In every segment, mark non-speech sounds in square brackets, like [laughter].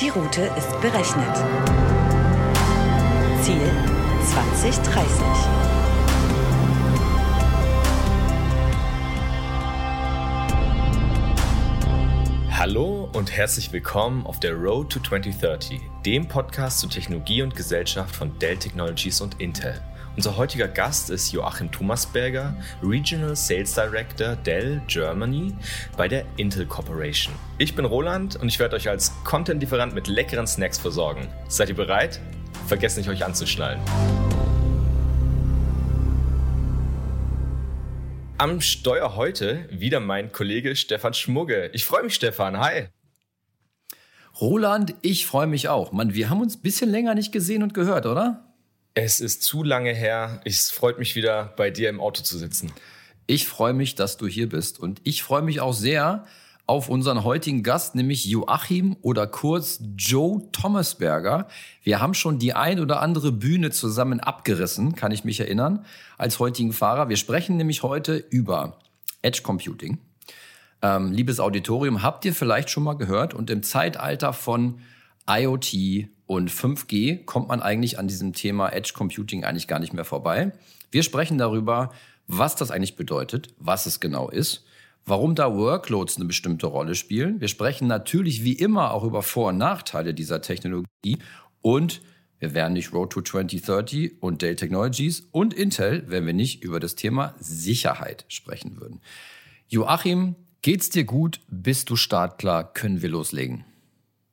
Die Route ist berechnet. Ziel 2030. Hallo und herzlich willkommen auf der Road to 2030, dem Podcast zu Technologie und Gesellschaft von Dell Technologies und Intel. Unser heutiger Gast ist Joachim Thomasberger, Regional Sales Director Dell Germany bei der Intel Corporation. Ich bin Roland und ich werde euch als Content-Lieferant mit leckeren Snacks versorgen. Seid ihr bereit? Vergesst nicht, euch anzuschnallen. Am Steuer heute wieder mein Kollege Stefan Schmugge. Ich freue mich, Stefan. Hi. Roland, ich freue mich auch. Mann, wir haben uns ein bisschen länger nicht gesehen und gehört, oder? Es ist zu lange her. Es freut mich wieder, bei dir im Auto zu sitzen. Ich freue mich, dass du hier bist. Und ich freue mich auch sehr auf unseren heutigen Gast, nämlich Joachim oder kurz Joe Thomasberger. Wir haben schon die ein oder andere Bühne zusammen abgerissen, kann ich mich erinnern, als heutigen Fahrer. Wir sprechen nämlich heute über Edge Computing. Ähm, liebes Auditorium, habt ihr vielleicht schon mal gehört? Und im Zeitalter von IoT und 5G kommt man eigentlich an diesem Thema Edge Computing eigentlich gar nicht mehr vorbei. Wir sprechen darüber, was das eigentlich bedeutet, was es genau ist, warum da Workloads eine bestimmte Rolle spielen. Wir sprechen natürlich wie immer auch über Vor- und Nachteile dieser Technologie und wir wären nicht Road to 2030 und Dell Technologies und Intel, wenn wir nicht über das Thema Sicherheit sprechen würden. Joachim, geht's dir gut? Bist du startklar? Können wir loslegen?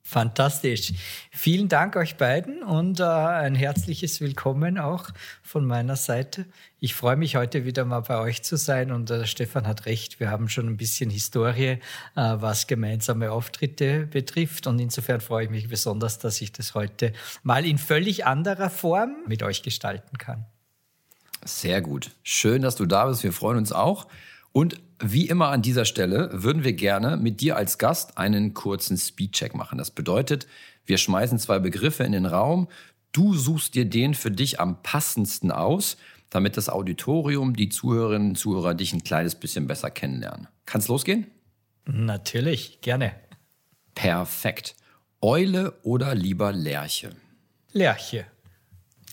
Fantastisch. Vielen Dank euch beiden und äh, ein herzliches Willkommen auch von meiner Seite. Ich freue mich heute wieder mal bei euch zu sein und äh, Stefan hat recht, wir haben schon ein bisschen Historie, äh, was gemeinsame Auftritte betrifft und insofern freue ich mich besonders, dass ich das heute mal in völlig anderer Form mit euch gestalten kann. Sehr gut. Schön, dass du da bist. Wir freuen uns auch. Und wie immer an dieser Stelle würden wir gerne mit dir als Gast einen kurzen Speedcheck machen. Das bedeutet, wir schmeißen zwei Begriffe in den Raum. Du suchst dir den für dich am passendsten aus, damit das Auditorium, die Zuhörerinnen und Zuhörer dich ein kleines bisschen besser kennenlernen. Kann's losgehen? Natürlich, gerne. Perfekt. Eule oder lieber Lerche? Lerche.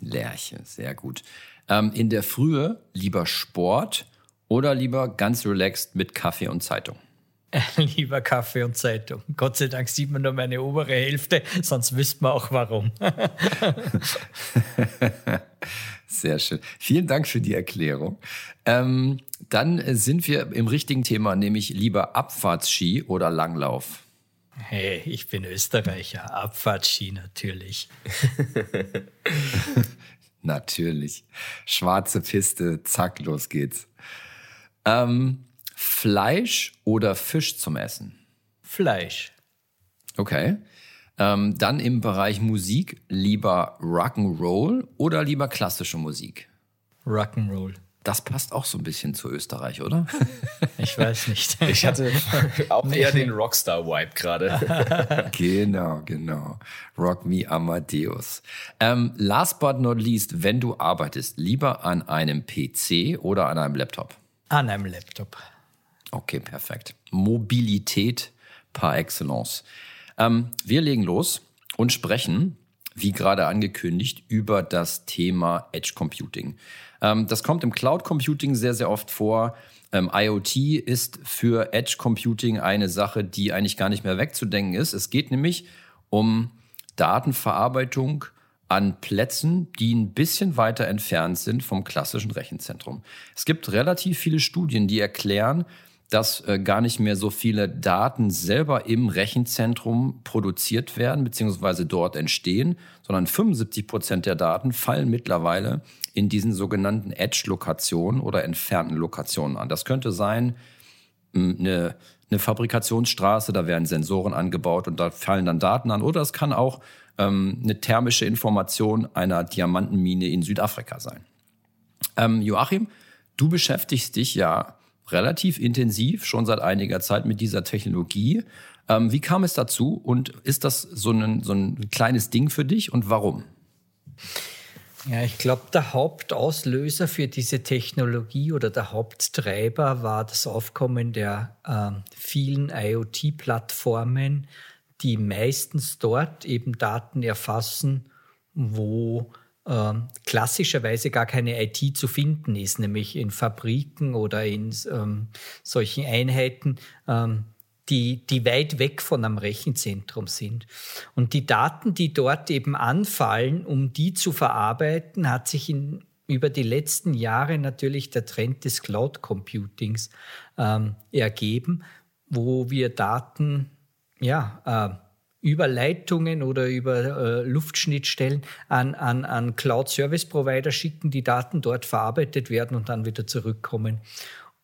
Lerche, sehr gut. Ähm, in der Frühe lieber Sport oder lieber ganz relaxed mit Kaffee und Zeitung? [laughs] Lieber Kaffee und Zeitung. Gott sei Dank sieht man nur meine obere Hälfte, sonst wüsste man auch warum. [laughs] Sehr schön. Vielen Dank für die Erklärung. Ähm, dann sind wir im richtigen Thema, nämlich lieber Abfahrtski oder Langlauf. Hey, ich bin Österreicher. Abfahrtski natürlich. [laughs] natürlich. Schwarze Piste, zack, los geht's. Ähm, Fleisch oder Fisch zum Essen? Fleisch. Okay. Ähm, dann im Bereich Musik lieber Rock'n'Roll oder lieber klassische Musik? Rock'n'Roll. Das passt auch so ein bisschen zu Österreich, oder? [laughs] Ich weiß nicht. [laughs] Ich hatte [laughs] auch eher den Rockstar-Vibe gerade. genau, genau. Rock me Amadeus. Ähm, last but not least, wenn du arbeitest, lieber an einem PC oder an einem Laptop? An einem Laptop. Okay, perfekt. Mobilität par excellence. Ähm, wir legen los und sprechen, wie gerade angekündigt, über das Thema Edge Computing. Ähm, das kommt im Cloud Computing sehr, sehr oft vor. Ähm, IoT ist für Edge Computing eine Sache, die eigentlich gar nicht mehr wegzudenken ist. Es geht nämlich um Datenverarbeitung an Plätzen, die ein bisschen weiter entfernt sind vom klassischen Rechenzentrum. Es gibt relativ viele Studien, die erklären, dass äh, gar nicht mehr so viele Daten selber im Rechenzentrum produziert werden bzw. dort entstehen, sondern 75 Prozent der Daten fallen mittlerweile in diesen sogenannten Edge-Lokationen oder entfernten Lokationen an. Das könnte sein eine, eine Fabrikationsstraße, da werden Sensoren angebaut und da fallen dann Daten an. Oder es kann auch ähm, eine thermische Information einer Diamantenmine in Südafrika sein. Ähm, Joachim, du beschäftigst dich ja relativ intensiv schon seit einiger Zeit mit dieser Technologie. Ähm, wie kam es dazu und ist das so ein, so ein kleines Ding für dich und warum? Ja, ich glaube, der Hauptauslöser für diese Technologie oder der Haupttreiber war das Aufkommen der äh, vielen IoT-Plattformen, die meistens dort eben Daten erfassen, wo äh, klassischerweise gar keine IT zu finden ist, nämlich in Fabriken oder in ähm, solchen Einheiten, ähm, die, die weit weg von einem Rechenzentrum sind. Und die Daten, die dort eben anfallen, um die zu verarbeiten, hat sich in, über die letzten Jahre natürlich der Trend des Cloud Computings ähm, ergeben, wo wir Daten ja, äh, über Leitungen oder über äh, Luftschnittstellen an, an, an Cloud-Service-Provider schicken, die Daten dort verarbeitet werden und dann wieder zurückkommen.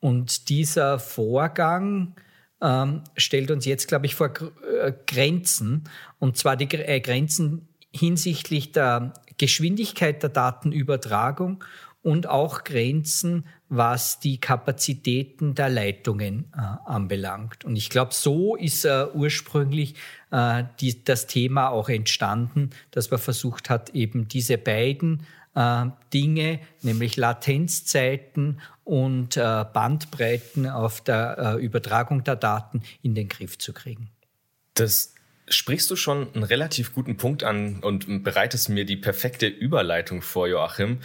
Und dieser Vorgang ähm, stellt uns jetzt, glaube ich, vor äh, Grenzen. Und zwar die äh, Grenzen hinsichtlich der Geschwindigkeit der Datenübertragung und auch Grenzen, was die Kapazitäten der Leitungen äh, anbelangt. Und ich glaube, so ist äh, ursprünglich äh, die, das Thema auch entstanden, dass man versucht hat, eben diese beiden äh, Dinge, nämlich Latenzzeiten und äh, Bandbreiten auf der äh, Übertragung der Daten in den Griff zu kriegen. Das sprichst du schon einen relativ guten Punkt an und bereitest mir die perfekte Überleitung vor, Joachim.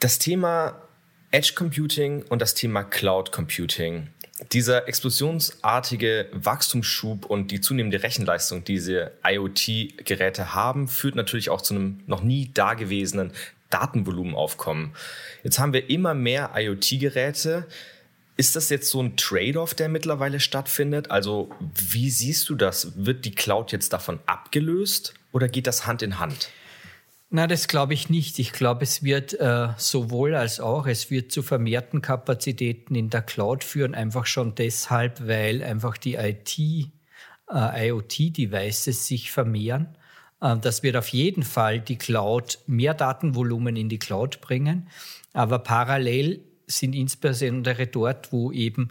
Das Thema Edge Computing und das Thema Cloud Computing. Dieser explosionsartige Wachstumsschub und die zunehmende Rechenleistung, die diese IoT-Geräte haben, führt natürlich auch zu einem noch nie dagewesenen Datenvolumenaufkommen. Jetzt haben wir immer mehr IoT-Geräte. Ist das jetzt so ein Trade-off, der mittlerweile stattfindet? Also wie siehst du das? Wird die Cloud jetzt davon abgelöst oder geht das Hand in Hand? Na, das glaube ich nicht. Ich glaube, es wird äh, sowohl als auch, es wird zu vermehrten Kapazitäten in der Cloud führen, einfach schon deshalb, weil einfach die IT, äh, IoT-Devices sich vermehren. Äh, das wird auf jeden Fall die Cloud, mehr Datenvolumen in die Cloud bringen. Aber parallel sind insbesondere dort, wo eben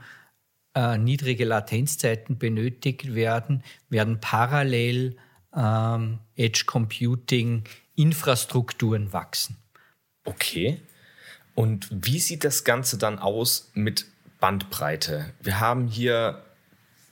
äh, niedrige Latenzzeiten benötigt werden, werden parallel ähm, Edge Computing Infrastrukturen wachsen. Okay. Und wie sieht das Ganze dann aus mit Bandbreite? Wir haben hier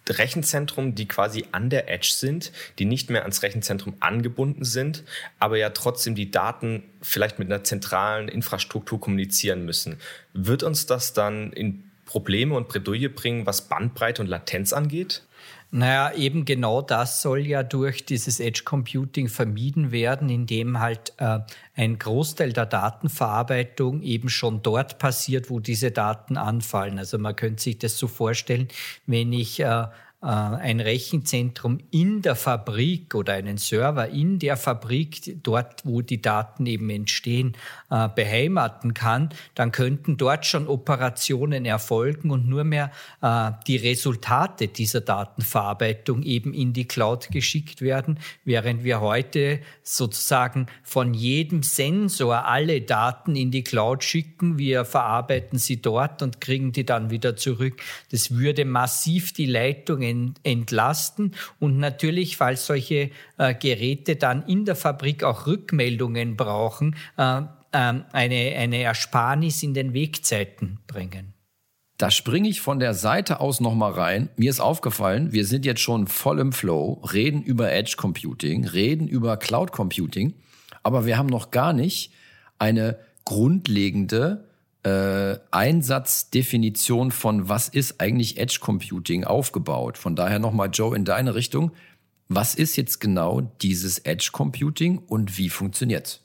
Rechenzentrum, die quasi an der Edge sind, die nicht mehr ans Rechenzentrum angebunden sind, aber ja trotzdem die Daten vielleicht mit einer zentralen Infrastruktur kommunizieren müssen. Wird uns das dann in Probleme und Bredouille bringen, was Bandbreite und Latenz angeht? Naja, eben genau das soll ja durch dieses Edge Computing vermieden werden, indem halt äh, ein Großteil der Datenverarbeitung eben schon dort passiert, wo diese Daten anfallen. Also man könnte sich das so vorstellen, wenn ich äh, ein Rechenzentrum in der Fabrik oder einen Server in der Fabrik, dort wo die Daten eben entstehen, äh, beheimaten kann, dann könnten dort schon Operationen erfolgen und nur mehr äh, die Resultate dieser Datenverarbeitung eben in die Cloud geschickt werden, während wir heute sozusagen von jedem Sensor alle Daten in die Cloud schicken. Wir verarbeiten sie dort und kriegen die dann wieder zurück. Das würde massiv die Leitungen entlasten. Und natürlich, falls solche äh, Geräte dann in der Fabrik auch Rückmeldungen brauchen, äh, ähm, eine, eine Ersparnis in den Wegzeiten bringen. Da springe ich von der Seite aus nochmal rein. Mir ist aufgefallen, wir sind jetzt schon voll im Flow, reden über Edge Computing, reden über Cloud Computing, aber wir haben noch gar nicht eine grundlegende äh, Einsatzdefinition von was ist eigentlich Edge Computing aufgebaut. Von daher nochmal, Joe, in deine Richtung. Was ist jetzt genau dieses Edge Computing und wie funktioniert's?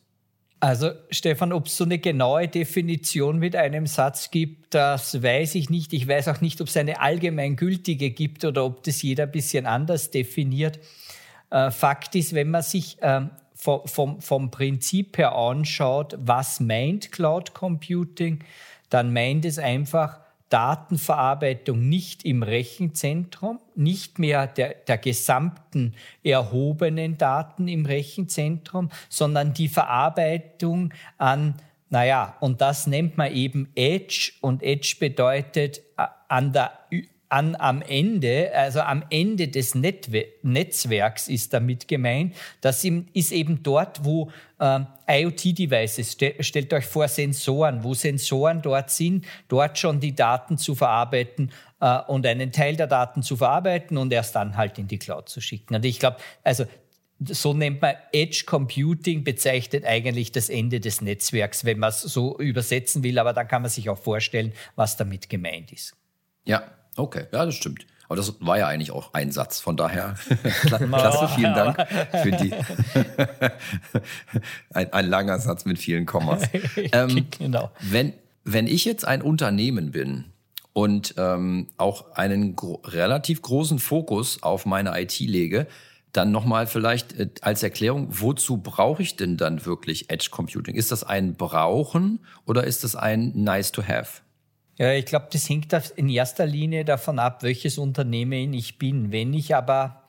Also Stefan, ob es so eine genaue Definition mit einem Satz gibt, das weiß ich nicht. Ich weiß auch nicht, ob es eine allgemeingültige gibt oder ob das jeder ein bisschen anders definiert. Äh, Fakt ist, wenn man sich äh, vom, vom, Prinzip her anschaut, was meint Cloud Computing, dann meint es einfach Datenverarbeitung nicht im Rechenzentrum, nicht mehr der, der gesamten erhobenen Daten im Rechenzentrum, sondern die Verarbeitung an, naja, und das nennt man eben Edge und Edge bedeutet äh, an der an, am Ende, also am Ende des Netwe Netzwerks ist damit gemeint. Das ist eben dort, wo äh, IoT-Devices, st stellt euch vor Sensoren, wo Sensoren dort sind, dort schon die Daten zu verarbeiten äh, und einen Teil der Daten zu verarbeiten und erst dann halt in die Cloud zu schicken. Und ich glaube, also so nennt man Edge Computing, bezeichnet eigentlich das Ende des Netzwerks, wenn man es so übersetzen will, aber dann kann man sich auch vorstellen, was damit gemeint ist. Ja, Okay, ja, das stimmt. Aber das war ja eigentlich auch ein Satz. Von daher, [laughs] [laughs] klasse, vielen Dank für die. [laughs] ein, ein, langer Satz mit vielen Kommas. Ähm, genau. Wenn, wenn ich jetzt ein Unternehmen bin und ähm, auch einen gro relativ großen Fokus auf meine IT lege, dann nochmal vielleicht äh, als Erklärung, wozu brauche ich denn dann wirklich Edge Computing? Ist das ein Brauchen oder ist das ein Nice to Have? Ja, ich glaube, das hängt in erster Linie davon ab, welches Unternehmen ich bin. Wenn ich aber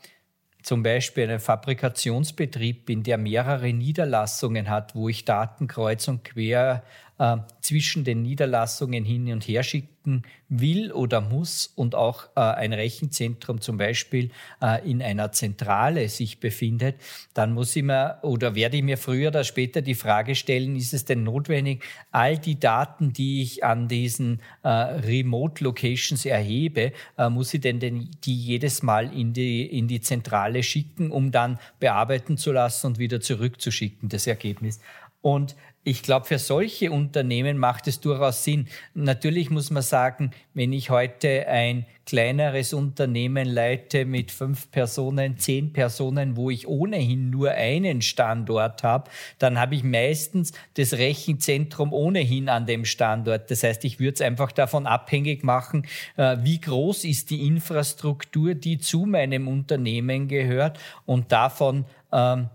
zum Beispiel ein Fabrikationsbetrieb bin, der mehrere Niederlassungen hat, wo ich Daten kreuz und quer äh, zwischen den Niederlassungen hin und her schicken will oder muss und auch äh, ein Rechenzentrum zum Beispiel äh, in einer Zentrale sich befindet, dann muss ich mir oder werde ich mir früher oder später die Frage stellen, ist es denn notwendig, all die Daten, die ich an diesen äh, Remote Locations erhebe, äh, muss ich denn, denn die jedes Mal in die, in die Zentrale schicken, um dann bearbeiten zu lassen und wieder zurückzuschicken, das Ergebnis. Und ich glaube, für solche Unternehmen macht es durchaus Sinn. Natürlich muss man sagen, wenn ich heute ein kleineres Unternehmen leite mit fünf Personen, zehn Personen, wo ich ohnehin nur einen Standort habe, dann habe ich meistens das Rechenzentrum ohnehin an dem Standort. Das heißt, ich würde es einfach davon abhängig machen, äh, wie groß ist die Infrastruktur, die zu meinem Unternehmen gehört und davon ähm,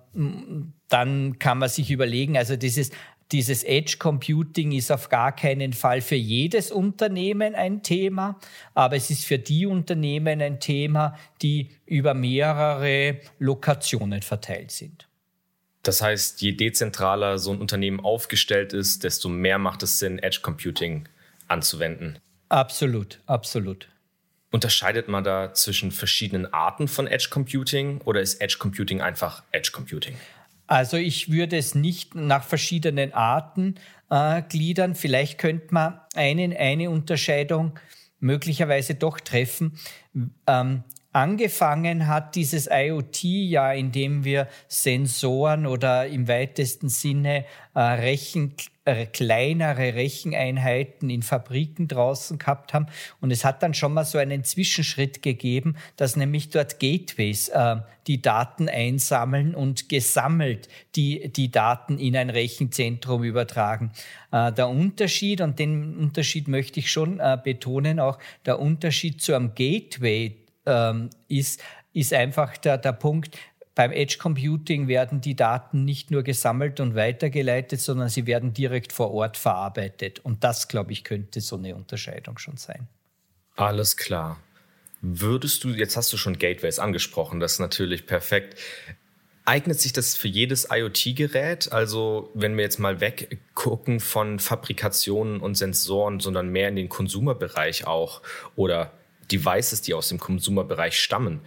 dann kann man sich überlegen, also dieses dieses Edge Computing ist auf gar keinen Fall für jedes Unternehmen ein Thema, aber es ist für die Unternehmen ein Thema, die über mehrere Lokationen verteilt sind. Das heißt, je dezentraler so ein Unternehmen aufgestellt ist, desto mehr macht es Sinn, Edge Computing anzuwenden. Absolut, absolut. Unterscheidet man da zwischen verschiedenen Arten von Edge Computing oder ist Edge Computing einfach Edge Computing? Also ich würde es nicht nach verschiedenen Arten äh, gliedern. Vielleicht könnte man eine, eine Unterscheidung möglicherweise doch treffen. Ähm, angefangen hat dieses IoT ja, indem wir Sensoren oder im weitesten Sinne äh, Rechen, äh, kleinere Recheneinheiten in Fabriken draußen gehabt haben. Und es hat dann schon mal so einen Zwischenschritt gegeben, dass nämlich dort Gateways äh, die Daten einsammeln und gesammelt die, die Daten in ein Rechenzentrum übertragen. Äh, der Unterschied, und den Unterschied möchte ich schon äh, betonen, auch der Unterschied zu einem Gateway ähm, ist, ist einfach der, der Punkt, beim Edge Computing werden die Daten nicht nur gesammelt und weitergeleitet, sondern sie werden direkt vor Ort verarbeitet. Und das, glaube ich, könnte so eine Unterscheidung schon sein. Alles klar. Würdest du, jetzt hast du schon Gateways angesprochen, das ist natürlich perfekt. Eignet sich das für jedes IoT-Gerät? Also, wenn wir jetzt mal weggucken von Fabrikationen und Sensoren, sondern mehr in den Konsumerbereich auch oder Devices, die aus dem Konsumerbereich stammen.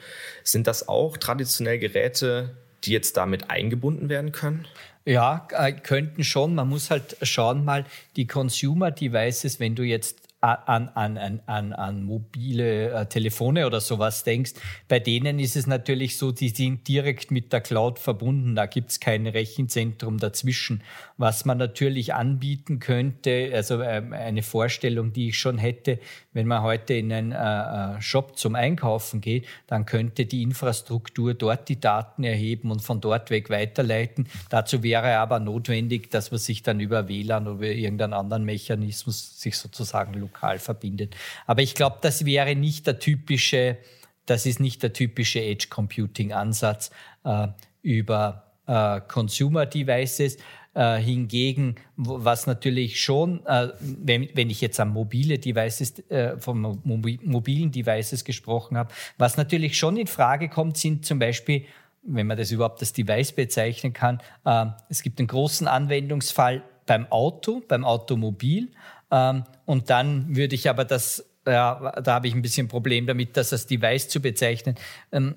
Sind das auch traditionell Geräte, die jetzt damit eingebunden werden können? Ja, äh, könnten schon. Man muss halt schauen mal, die Consumer Devices, wenn du jetzt an, an, an, an mobile äh, Telefone oder sowas denkst, bei denen ist es natürlich so, die sind direkt mit der Cloud verbunden. Da gibt es kein Rechenzentrum dazwischen. Was man natürlich anbieten könnte, also äh, eine Vorstellung, die ich schon hätte, wenn man heute in einen äh, äh, Shop zum Einkaufen geht, dann könnte die Infrastruktur dort die Daten erheben und von dort weg weiterleiten. Dazu wäre aber notwendig, dass man sich dann über WLAN oder irgendeinen anderen Mechanismus sich sozusagen lokal verbindet. Aber ich glaube, das wäre nicht der typische, das ist nicht der typische Edge Computing Ansatz äh, über äh, Consumer Devices. Äh, hingegen, was natürlich schon, äh, wenn, wenn ich jetzt an mobile Devices, äh, von mobilen Devices gesprochen habe, was natürlich schon in Frage kommt, sind zum Beispiel wenn man das überhaupt als Device bezeichnen kann. Äh, es gibt einen großen Anwendungsfall beim Auto, beim Automobil. Ähm, und dann würde ich aber das ja, da habe ich ein bisschen Problem damit, das als Device zu bezeichnen. Ähm,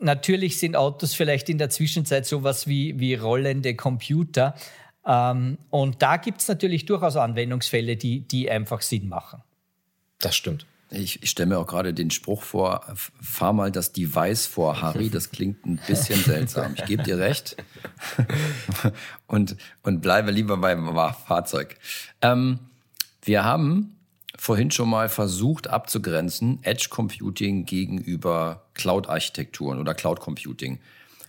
natürlich sind Autos vielleicht in der Zwischenzeit sowas wie, wie rollende Computer. Ähm, und da gibt es natürlich durchaus Anwendungsfälle, die, die einfach Sinn machen. Das stimmt. Ich, ich stelle mir auch gerade den Spruch vor, fahr mal das Device vor, Harry. Das klingt ein bisschen seltsam. Ich gebe dir recht. [laughs] und, und bleibe lieber beim Fahrzeug. Ähm, wir haben vorhin schon mal versucht abzugrenzen, Edge Computing gegenüber Cloud-Architekturen oder Cloud Computing.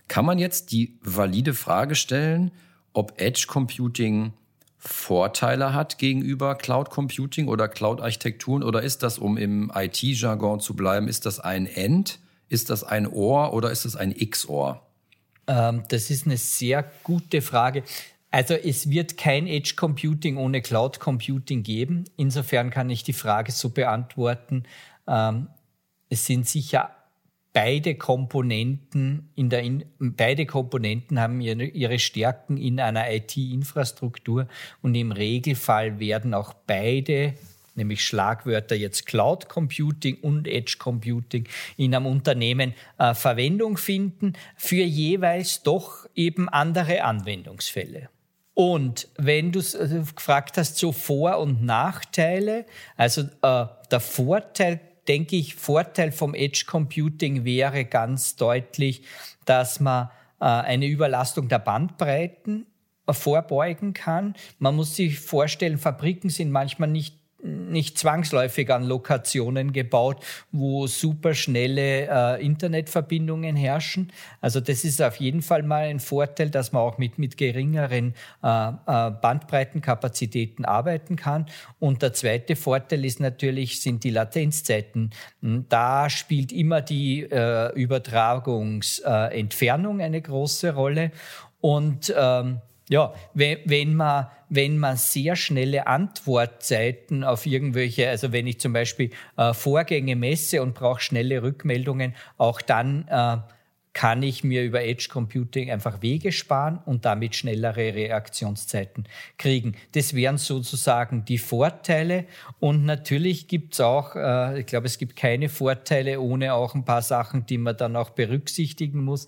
Kann man jetzt die valide Frage stellen, ob Edge Computing Vorteile hat gegenüber Cloud Computing oder Cloud-Architekturen? Oder ist das, um im IT-Jargon zu bleiben, ist das ein End, ist das ein Ohr oder ist das ein X-Ohr? Ähm, das ist eine sehr gute Frage. Also es wird kein Edge Computing ohne Cloud Computing geben. Insofern kann ich die Frage so beantworten. Ähm, es sind sicher beide Komponenten in der in, beide Komponenten haben ihre, ihre Stärken in einer IT-Infrastruktur und im Regelfall werden auch beide nämlich Schlagwörter jetzt Cloud Computing und Edge Computing in einem Unternehmen äh, Verwendung finden für jeweils doch eben andere Anwendungsfälle. Und wenn du äh, gefragt hast, so Vor- und Nachteile, also äh, der Vorteil denke ich, Vorteil vom Edge Computing wäre ganz deutlich, dass man äh, eine Überlastung der Bandbreiten vorbeugen kann. Man muss sich vorstellen, Fabriken sind manchmal nicht nicht zwangsläufig an Lokationen gebaut, wo superschnelle äh, Internetverbindungen herrschen. Also das ist auf jeden Fall mal ein Vorteil, dass man auch mit, mit geringeren äh, äh, Bandbreitenkapazitäten arbeiten kann. Und der zweite Vorteil ist natürlich, sind die Latenzzeiten. Hm, da spielt immer die äh, Übertragungsentfernung eine große Rolle. Und ähm, ja, wenn, wenn, man, wenn man sehr schnelle Antwortzeiten auf irgendwelche, also wenn ich zum Beispiel äh, Vorgänge messe und brauche schnelle Rückmeldungen, auch dann äh, kann ich mir über Edge Computing einfach Wege sparen und damit schnellere Reaktionszeiten kriegen. Das wären sozusagen die Vorteile. Und natürlich gibt es auch, äh, ich glaube, es gibt keine Vorteile ohne auch ein paar Sachen, die man dann auch berücksichtigen muss.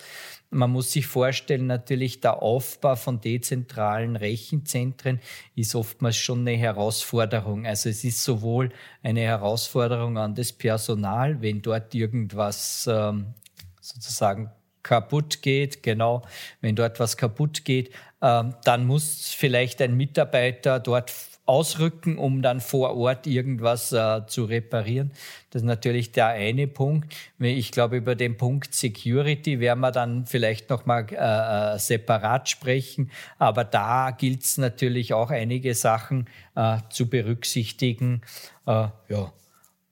Man muss sich vorstellen, natürlich der Aufbau von dezentralen Rechenzentren ist oftmals schon eine Herausforderung. Also es ist sowohl eine Herausforderung an das Personal, wenn dort irgendwas ähm, sozusagen kaputt geht, genau, wenn dort was kaputt geht, ähm, dann muss vielleicht ein Mitarbeiter dort ausrücken, um dann vor Ort irgendwas äh, zu reparieren. Das ist natürlich der eine Punkt. Ich glaube, über den Punkt Security werden wir dann vielleicht nochmal äh, äh, separat sprechen. Aber da gilt es natürlich auch einige Sachen äh, zu berücksichtigen. Äh, ja,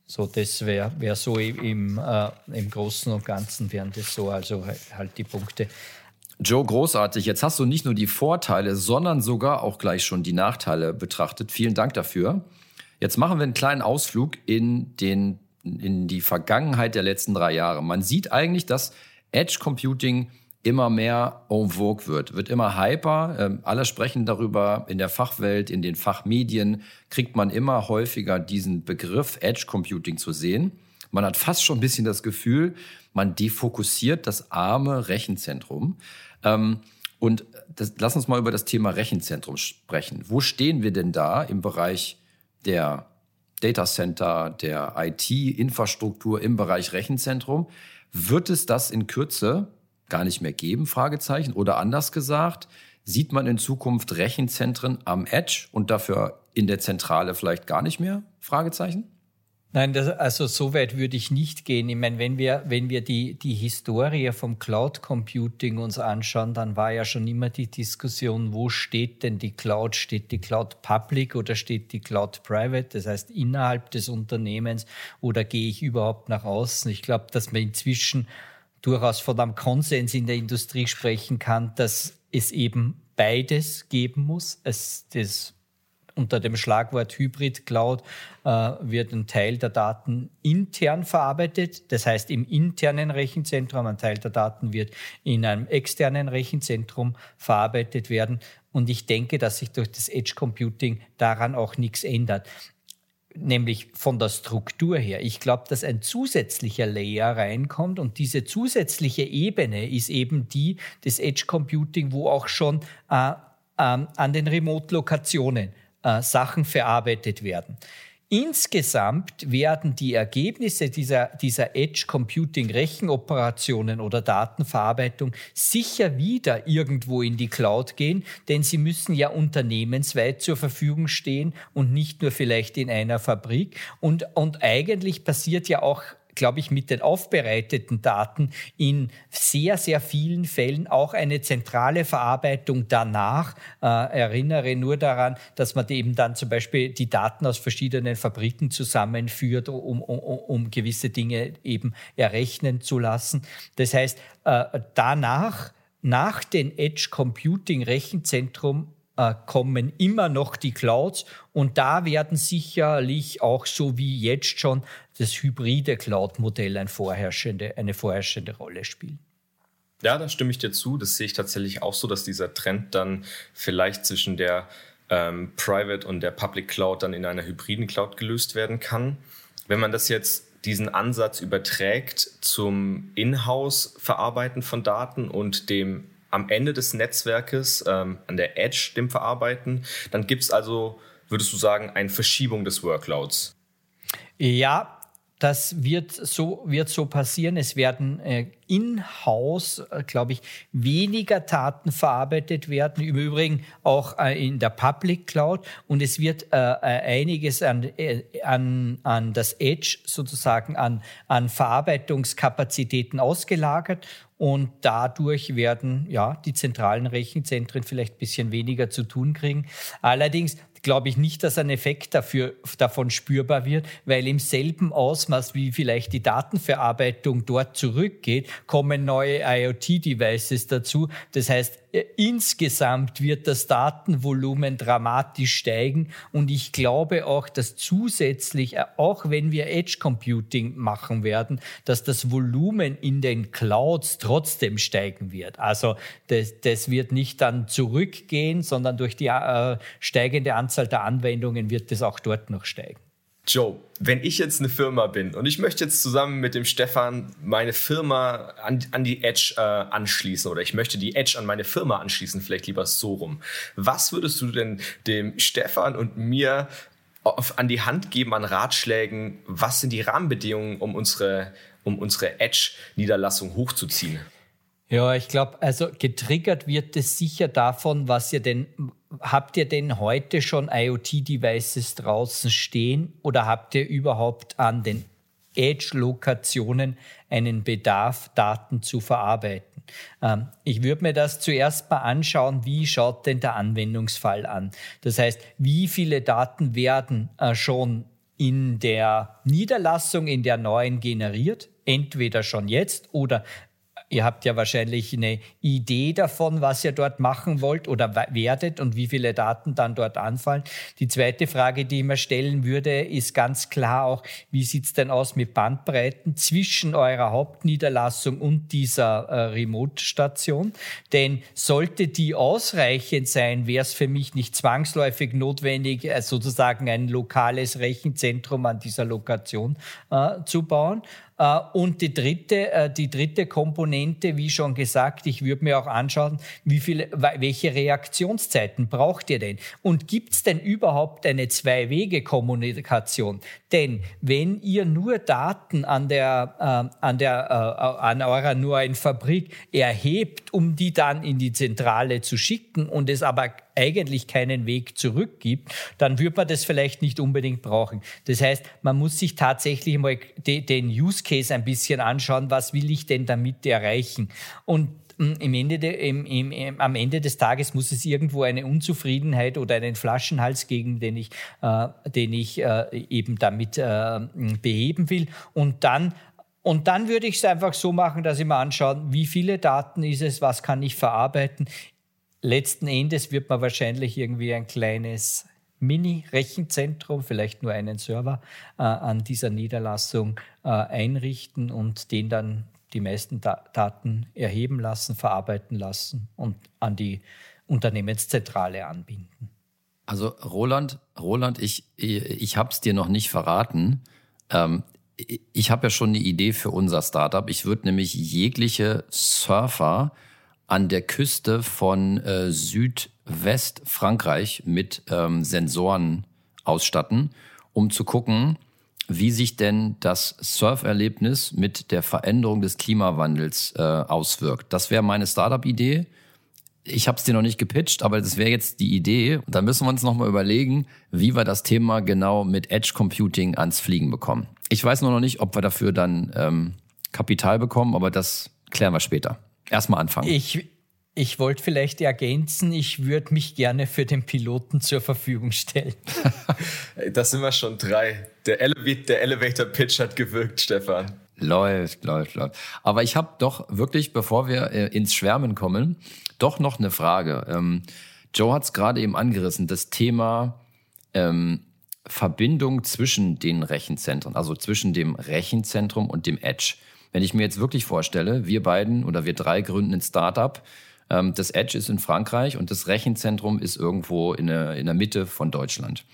so, das wäre wär so im, äh, im Großen und Ganzen wären das so, also halt die Punkte. Joe, großartig. Jetzt hast du nicht nur die Vorteile, sondern sogar auch gleich schon die Nachteile betrachtet. Vielen Dank dafür. Jetzt machen wir einen kleinen Ausflug in, den, in die Vergangenheit der letzten drei Jahre. Man sieht eigentlich, dass Edge Computing immer mehr en vogue wird, wird immer hyper. Ähm, alle sprechen darüber in der Fachwelt, in den Fachmedien kriegt man immer häufiger diesen Begriff Edge Computing zu sehen. Man hat fast schon ein bisschen das Gefühl, man defokussiert das arme Rechenzentrum. Ähm, und das, lass uns mal über das Thema Rechenzentrum sprechen. Wo stehen wir denn da im Bereich der Data Center, der IT-Infrastruktur im Bereich Rechenzentrum? Wird es das in Kürze gar nicht mehr geben? Fragezeichen. Oder anders gesagt, sieht man in Zukunft Rechenzentren am Edge und dafür in der Zentrale vielleicht gar nicht mehr? Fragezeichen. Nein, das, also so weit würde ich nicht gehen. Ich meine, wenn wir, wenn wir die, die Historie vom Cloud Computing uns anschauen, dann war ja schon immer die Diskussion, wo steht denn die Cloud? Steht die Cloud Public oder steht die Cloud Private? Das heißt, innerhalb des Unternehmens oder gehe ich überhaupt nach außen? Ich glaube, dass man inzwischen durchaus von einem Konsens in der Industrie sprechen kann, dass es eben beides geben muss. Es, das unter dem Schlagwort Hybrid Cloud äh, wird ein Teil der Daten intern verarbeitet, das heißt im internen Rechenzentrum, ein Teil der Daten wird in einem externen Rechenzentrum verarbeitet werden. Und ich denke, dass sich durch das Edge Computing daran auch nichts ändert nämlich von der Struktur her. Ich glaube, dass ein zusätzlicher Layer reinkommt und diese zusätzliche Ebene ist eben die des Edge Computing, wo auch schon äh, äh, an den Remote-Lokationen äh, Sachen verarbeitet werden. Insgesamt werden die Ergebnisse dieser, dieser Edge Computing Rechenoperationen oder Datenverarbeitung sicher wieder irgendwo in die Cloud gehen, denn sie müssen ja unternehmensweit zur Verfügung stehen und nicht nur vielleicht in einer Fabrik. Und, und eigentlich passiert ja auch glaube ich, mit den aufbereiteten Daten in sehr, sehr vielen Fällen auch eine zentrale Verarbeitung danach. Äh, erinnere nur daran, dass man eben dann zum Beispiel die Daten aus verschiedenen Fabriken zusammenführt, um, um, um gewisse Dinge eben errechnen zu lassen. Das heißt, äh, danach, nach den Edge Computing Rechenzentrum kommen immer noch die Clouds und da werden sicherlich auch so wie jetzt schon das hybride Cloud-Modell ein vorherrschende, eine vorherrschende Rolle spielen. Ja, da stimme ich dir zu. Das sehe ich tatsächlich auch so, dass dieser Trend dann vielleicht zwischen der ähm, Private und der Public Cloud dann in einer hybriden Cloud gelöst werden kann. Wenn man das jetzt diesen Ansatz überträgt zum Inhouse-Verarbeiten von Daten und dem am Ende des Netzwerkes, ähm, an der Edge, dem Verarbeiten, dann gibt es also, würdest du sagen, eine Verschiebung des Workloads. Ja, das wird so, wird so passieren. Es werden äh, in-house, äh, glaube ich, weniger Daten verarbeitet werden. Im Übrigen auch äh, in der Public Cloud. Und es wird äh, äh, einiges an, an, an das Edge sozusagen an, an Verarbeitungskapazitäten ausgelagert. Und dadurch werden ja die zentralen Rechenzentren vielleicht ein bisschen weniger zu tun kriegen. Allerdings glaube ich nicht, dass ein Effekt dafür, davon spürbar wird, weil im selben Ausmaß, wie vielleicht die Datenverarbeitung dort zurückgeht, kommen neue IoT-Devices dazu. Das heißt, äh, insgesamt wird das Datenvolumen dramatisch steigen und ich glaube auch, dass zusätzlich, äh, auch wenn wir Edge Computing machen werden, dass das Volumen in den Clouds trotzdem steigen wird. Also das, das wird nicht dann zurückgehen, sondern durch die äh, steigende Anzahl der Anwendungen wird das auch dort noch steigen. Joe, wenn ich jetzt eine Firma bin und ich möchte jetzt zusammen mit dem Stefan meine Firma an, an die Edge äh, anschließen oder ich möchte die Edge an meine Firma anschließen, vielleicht lieber so rum. Was würdest du denn dem Stefan und mir auf, an die Hand geben an Ratschlägen? Was sind die Rahmenbedingungen, um unsere, um unsere Edge-Niederlassung hochzuziehen? Ja, ich glaube, also getriggert wird es sicher davon, was ihr denn, habt ihr denn heute schon IoT-Devices draußen stehen oder habt ihr überhaupt an den Edge-Lokationen einen Bedarf, Daten zu verarbeiten? Ähm, ich würde mir das zuerst mal anschauen, wie schaut denn der Anwendungsfall an? Das heißt, wie viele Daten werden äh, schon in der Niederlassung, in der neuen generiert? Entweder schon jetzt oder Ihr habt ja wahrscheinlich eine Idee davon, was ihr dort machen wollt oder werdet und wie viele Daten dann dort anfallen. Die zweite Frage, die ich mir stellen würde, ist ganz klar auch, wie sieht's denn aus mit Bandbreiten zwischen eurer Hauptniederlassung und dieser äh, Remote-Station? Denn sollte die ausreichend sein, wäre es für mich nicht zwangsläufig notwendig, äh, sozusagen ein lokales Rechenzentrum an dieser Lokation äh, zu bauen. Äh, und die dritte, äh, die dritte Komponente, wie schon gesagt, ich würde mir auch anschauen, wie viele, welche Reaktionszeiten braucht ihr denn? Und gibt es denn überhaupt eine Zwei-Wege-Kommunikation? Denn wenn ihr nur Daten an der, äh, an der, an eurer neuen Fabrik erhebt, um die dann in die Zentrale zu schicken und es aber eigentlich keinen Weg zurück gibt, dann wird man das vielleicht nicht unbedingt brauchen. Das heißt, man muss sich tatsächlich mal den Use Case ein bisschen anschauen, was will ich denn damit erreichen? Und hm, im Ende de, im, im, am Ende des Tages muss es irgendwo eine Unzufriedenheit oder einen Flaschenhals geben, den ich, äh, den ich äh, eben damit äh, beheben will. Und dann und dann würde ich es einfach so machen, dass ich mir anschaue, wie viele Daten ist es, was kann ich verarbeiten letzten Endes wird man wahrscheinlich irgendwie ein kleines Mini-Rechenzentrum, vielleicht nur einen Server äh, an dieser Niederlassung äh, einrichten und den dann die meisten da Daten erheben lassen, verarbeiten lassen und an die Unternehmenszentrale anbinden. Also Roland, Roland, ich, ich habe es dir noch nicht verraten. Ähm, ich habe ja schon eine Idee für unser Startup. Ich würde nämlich jegliche Surfer an der Küste von äh, Südwestfrankreich mit ähm, Sensoren ausstatten, um zu gucken, wie sich denn das Surferlebnis mit der Veränderung des Klimawandels äh, auswirkt. Das wäre meine Startup-Idee. Ich habe es dir noch nicht gepitcht, aber das wäre jetzt die Idee. Da müssen wir uns nochmal überlegen, wie wir das Thema genau mit Edge Computing ans Fliegen bekommen. Ich weiß nur noch nicht, ob wir dafür dann ähm, Kapital bekommen, aber das klären wir später. Erstmal anfangen. Ich, ich wollte vielleicht ergänzen, ich würde mich gerne für den Piloten zur Verfügung stellen. [laughs] das sind wir schon drei. Der, Eleva der Elevator Pitch hat gewirkt, Stefan. Läuft, läuft, läuft. Aber ich habe doch wirklich, bevor wir äh, ins Schwärmen kommen, doch noch eine Frage. Ähm, Joe hat es gerade eben angerissen, das Thema ähm, Verbindung zwischen den Rechenzentren, also zwischen dem Rechenzentrum und dem Edge. Wenn ich mir jetzt wirklich vorstelle, wir beiden oder wir drei gründen ein Startup, ähm, das Edge ist in Frankreich und das Rechenzentrum ist irgendwo in der, Mitte von Deutschland.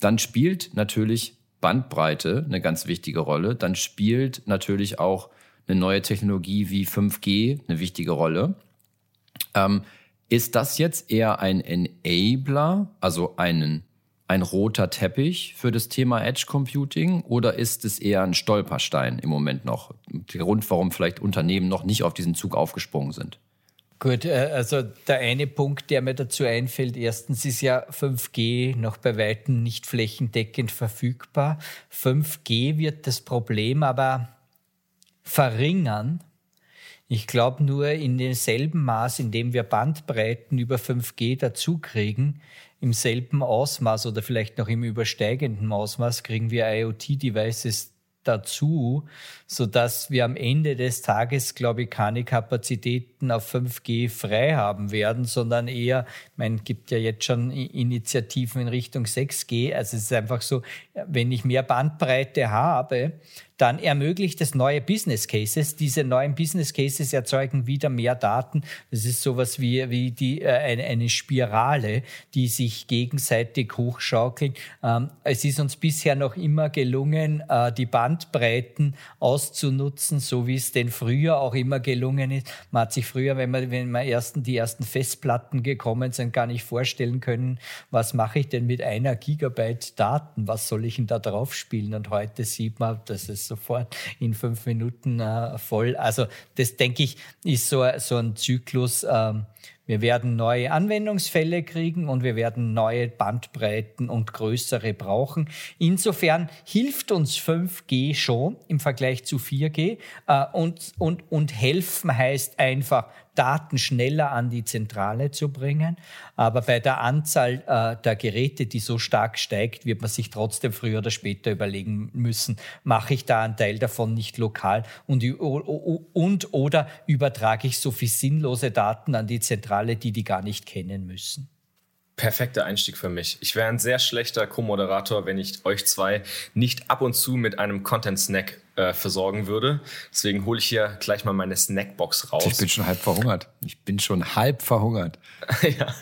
Dann spielt natürlich Bandbreite eine ganz wichtige Rolle. Dann spielt natürlich auch eine neue Technologie wie 5G eine wichtige Rolle. Ähm, ist das jetzt eher ein Enabler, also einen, ein roter Teppich für das Thema Edge Computing oder ist es eher ein Stolperstein im Moment noch? Der Grund, warum vielleicht Unternehmen noch nicht auf diesen Zug aufgesprungen sind? Gut, äh, also der eine Punkt, der mir dazu einfällt, erstens ist ja 5G noch bei weitem nicht flächendeckend verfügbar. 5G wird das Problem aber verringern. Ich glaube nur in demselben Maß, in dem wir Bandbreiten über 5G dazukriegen, im selben Ausmaß oder vielleicht noch im übersteigenden Ausmaß kriegen wir IoT-Devices dazu, so dass wir am Ende des Tages, glaube ich, keine Kapazitäten auf 5G frei haben werden, sondern eher, meine, gibt ja jetzt schon Initiativen in Richtung 6G. Also es ist einfach so, wenn ich mehr Bandbreite habe, dann ermöglicht es neue Business Cases. Diese neuen Business Cases erzeugen wieder mehr Daten. Das ist sowas wie, wie die, äh, eine, eine Spirale, die sich gegenseitig hochschaukelt. Ähm, es ist uns bisher noch immer gelungen, äh, die Bandbreiten auszunutzen, so wie es denn früher auch immer gelungen ist. Man hat sich früher, wenn man, wenn man ersten, die ersten Festplatten gekommen sind, gar nicht vorstellen können, was mache ich denn mit einer Gigabyte Daten? Was soll ich denn da drauf spielen? Und heute sieht man, dass es sofort in fünf Minuten äh, voll. Also das denke ich ist so, so ein Zyklus. Ähm, wir werden neue Anwendungsfälle kriegen und wir werden neue Bandbreiten und größere brauchen. Insofern hilft uns 5G schon im Vergleich zu 4G äh, und, und, und helfen heißt einfach, Daten schneller an die Zentrale zu bringen. Aber bei der Anzahl äh, der Geräte, die so stark steigt, wird man sich trotzdem früher oder später überlegen müssen, mache ich da einen Teil davon nicht lokal und, und oder übertrage ich so viel sinnlose Daten an die Zentrale, die die gar nicht kennen müssen perfekter Einstieg für mich. Ich wäre ein sehr schlechter Co-Moderator, wenn ich euch zwei nicht ab und zu mit einem Content-Snack äh, versorgen würde. Deswegen hole ich hier gleich mal meine Snackbox raus. Ich bin schon halb verhungert. Ich bin schon halb verhungert. [laughs] ja.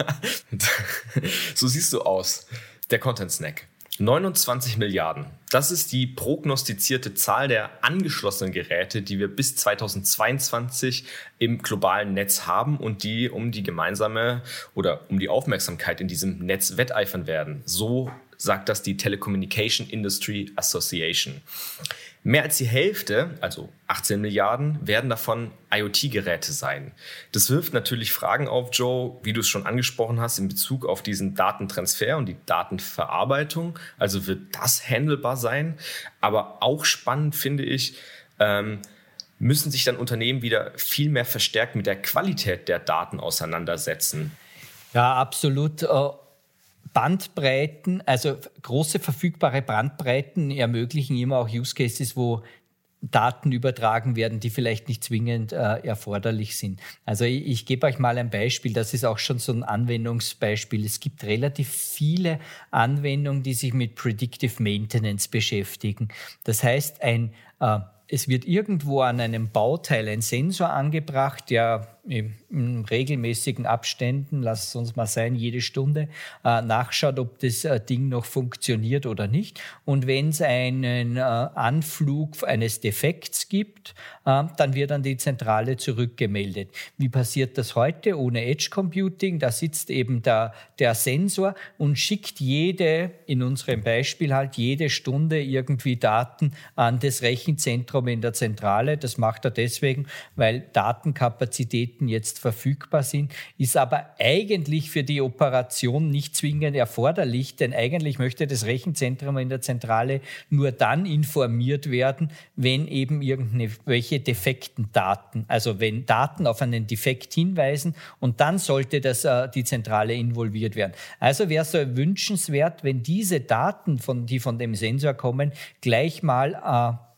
so siehst du aus. Der Content-Snack. 29 Milliarden. Das ist die prognostizierte Zahl der angeschlossenen Geräte, die wir bis 2022 im globalen Netz haben und die um die gemeinsame oder um die Aufmerksamkeit in diesem Netz wetteifern werden. So sagt das die Telecommunication Industry Association. Mehr als die Hälfte, also 18 Milliarden, werden davon IoT-Geräte sein. Das wirft natürlich Fragen auf, Joe, wie du es schon angesprochen hast, in Bezug auf diesen Datentransfer und die Datenverarbeitung. Also wird das handelbar sein? Aber auch spannend finde ich, ähm, müssen sich dann Unternehmen wieder viel mehr verstärkt mit der Qualität der Daten auseinandersetzen. Ja, absolut. Bandbreiten, also große verfügbare Bandbreiten ermöglichen immer auch Use Cases, wo Daten übertragen werden, die vielleicht nicht zwingend äh, erforderlich sind. Also ich, ich gebe euch mal ein Beispiel, das ist auch schon so ein Anwendungsbeispiel. Es gibt relativ viele Anwendungen, die sich mit Predictive Maintenance beschäftigen. Das heißt, ein äh, es wird irgendwo an einem Bauteil ein Sensor angebracht, der in regelmäßigen Abständen, lass es uns mal sein, jede Stunde äh, nachschaut, ob das äh, Ding noch funktioniert oder nicht. Und wenn es einen äh, Anflug eines Defekts gibt, äh, dann wird an die Zentrale zurückgemeldet. Wie passiert das heute ohne Edge Computing? Da sitzt eben der, der Sensor und schickt jede, in unserem Beispiel halt jede Stunde irgendwie Daten an das Rechenzentrum in der Zentrale. Das macht er deswegen, weil Datenkapazitäten jetzt verfügbar sind, ist aber eigentlich für die Operation nicht zwingend erforderlich, denn eigentlich möchte das Rechenzentrum in der Zentrale nur dann informiert werden, wenn eben irgendwelche defekten Daten, also wenn Daten auf einen Defekt hinweisen und dann sollte das, äh, die Zentrale involviert werden. Also wäre es so wünschenswert, wenn diese Daten, von, die von dem Sensor kommen, gleich mal äh,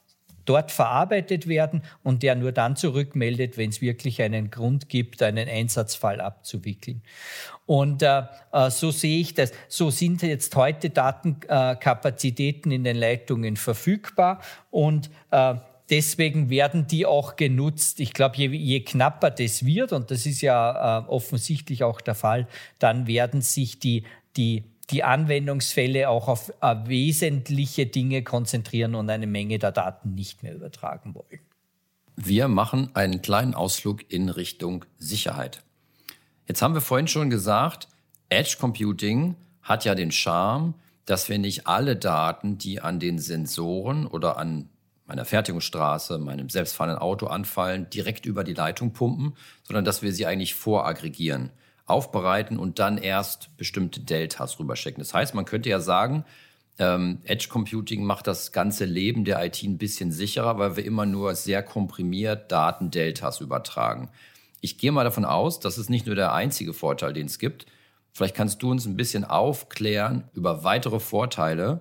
dort verarbeitet werden und der nur dann zurückmeldet, wenn es wirklich einen Grund gibt, einen Einsatzfall abzuwickeln. Und äh, äh, so sehe ich das. So sind jetzt heute Datenkapazitäten in den Leitungen verfügbar und äh, deswegen werden die auch genutzt. Ich glaube, je, je, knapper das wird, und das ist ja äh, offensichtlich auch der Fall, dann werden sich die, die die Anwendungsfälle auch auf äh, wesentliche Dinge konzentrieren und eine Menge der Daten nicht mehr übertragen wollen. Wir machen einen kleinen Ausflug in Richtung Sicherheit. Jetzt haben wir vorhin schon gesagt, Edge Computing hat ja den Charme, dass wir nicht alle Daten, die an den Sensoren oder an meiner Fertigungsstraße, meinem selbstfahrenden Auto anfallen, direkt über die Leitung pumpen, sondern dass wir sie eigentlich voraggregieren aufbereiten und dann erst bestimmte Deltas rüberschicken. Das heißt, man könnte ja sagen, ähm, Edge Computing macht das ganze Leben der IT ein bisschen sicherer, weil wir immer nur sehr komprimiert Daten-Deltas übertragen. Ich gehe mal davon aus, das ist nicht nur der einzige Vorteil, den es gibt. Vielleicht kannst du uns ein bisschen aufklären über weitere Vorteile,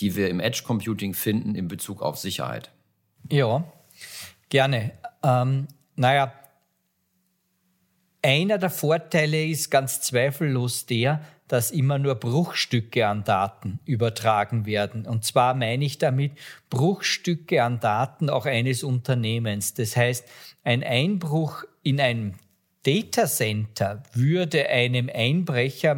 die wir im Edge Computing finden in Bezug auf Sicherheit. Ja, gerne. Ähm, naja, einer der Vorteile ist ganz zweifellos der, dass immer nur Bruchstücke an Daten übertragen werden. Und zwar meine ich damit Bruchstücke an Daten auch eines Unternehmens. Das heißt, ein Einbruch in ein Datacenter würde einem Einbrecher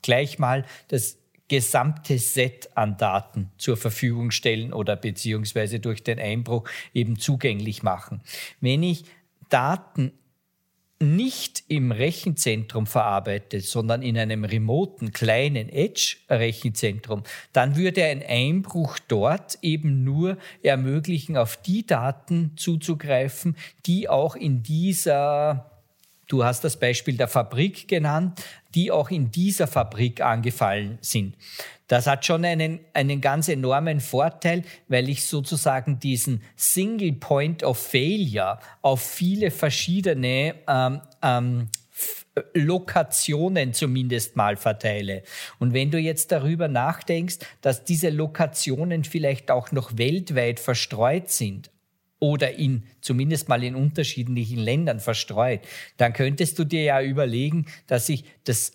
gleich mal das gesamte Set an Daten zur Verfügung stellen oder beziehungsweise durch den Einbruch eben zugänglich machen. Wenn ich Daten nicht im Rechenzentrum verarbeitet, sondern in einem remoten kleinen Edge-Rechenzentrum, dann würde ein Einbruch dort eben nur ermöglichen, auf die Daten zuzugreifen, die auch in dieser Du hast das Beispiel der Fabrik genannt, die auch in dieser Fabrik angefallen sind. Das hat schon einen, einen ganz enormen Vorteil, weil ich sozusagen diesen Single Point of Failure auf viele verschiedene ähm, ähm, Lokationen zumindest mal verteile. Und wenn du jetzt darüber nachdenkst, dass diese Lokationen vielleicht auch noch weltweit verstreut sind, oder in zumindest mal in unterschiedlichen Ländern verstreut, dann könntest du dir ja überlegen, dass ich das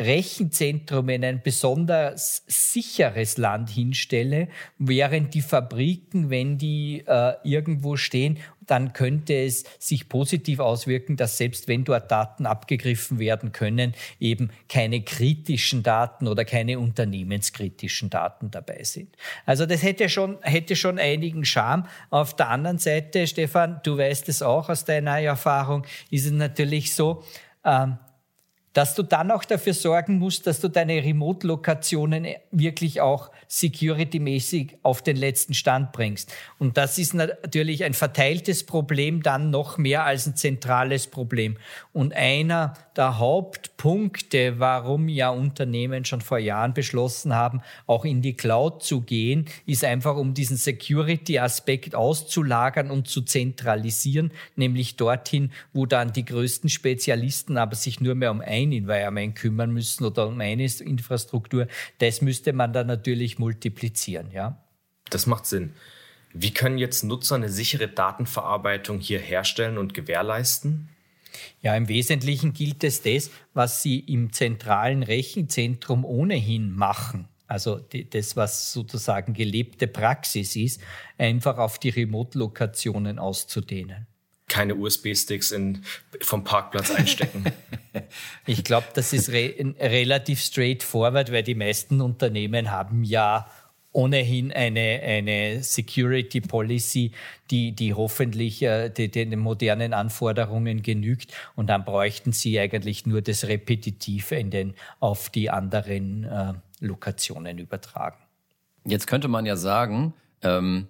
Rechenzentrum in ein besonders sicheres Land hinstelle, während die Fabriken, wenn die äh, irgendwo stehen, dann könnte es sich positiv auswirken, dass selbst wenn dort Daten abgegriffen werden können, eben keine kritischen Daten oder keine unternehmenskritischen Daten dabei sind. Also das hätte schon, hätte schon einigen Charme. Auf der anderen Seite, Stefan, du weißt es auch aus deiner Erfahrung, ist es natürlich so, ähm, dass du dann auch dafür sorgen musst, dass du deine Remote-Lokationen wirklich auch security-mäßig auf den letzten Stand bringst. Und das ist natürlich ein verteiltes Problem, dann noch mehr als ein zentrales Problem. Und einer der Hauptpunkte, warum ja Unternehmen schon vor Jahren beschlossen haben, auch in die Cloud zu gehen, ist einfach, um diesen Security-Aspekt auszulagern und zu zentralisieren, nämlich dorthin, wo dann die größten Spezialisten aber sich nur mehr um ein Environment kümmern müssen oder um eine Infrastruktur. Das müsste man dann natürlich multiplizieren, ja. Das macht Sinn. Wie können jetzt Nutzer eine sichere Datenverarbeitung hier herstellen und gewährleisten? Ja, im Wesentlichen gilt es das, was Sie im zentralen Rechenzentrum ohnehin machen. Also das, was sozusagen gelebte Praxis ist, einfach auf die Remote-Lokationen auszudehnen. Keine USB-Sticks vom Parkplatz einstecken. [laughs] ich glaube, das ist re relativ straightforward, weil die meisten Unternehmen haben ja ohnehin eine, eine Security Policy, die, die hoffentlich äh, die, den modernen Anforderungen genügt. Und dann bräuchten sie eigentlich nur das Repetitive in den, auf die anderen äh, Lokationen übertragen. Jetzt könnte man ja sagen, ähm,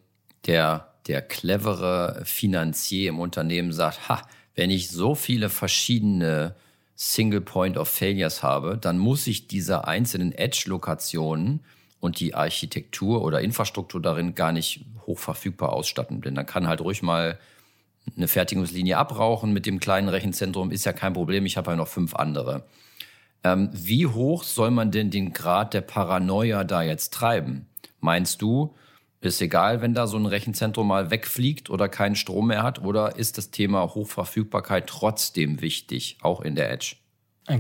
der, der clevere Finanzier im Unternehmen sagt, ha, wenn ich so viele verschiedene Single Point of Failures habe, dann muss ich diese einzelnen Edge-Lokationen und die Architektur oder Infrastruktur darin gar nicht hochverfügbar ausstatten. Denn dann kann halt ruhig mal eine Fertigungslinie abrauchen mit dem kleinen Rechenzentrum, ist ja kein Problem, ich habe ja noch fünf andere. Ähm, wie hoch soll man denn den Grad der Paranoia da jetzt treiben? Meinst du, ist egal, wenn da so ein Rechenzentrum mal wegfliegt oder keinen Strom mehr hat, oder ist das Thema Hochverfügbarkeit trotzdem wichtig, auch in der Edge?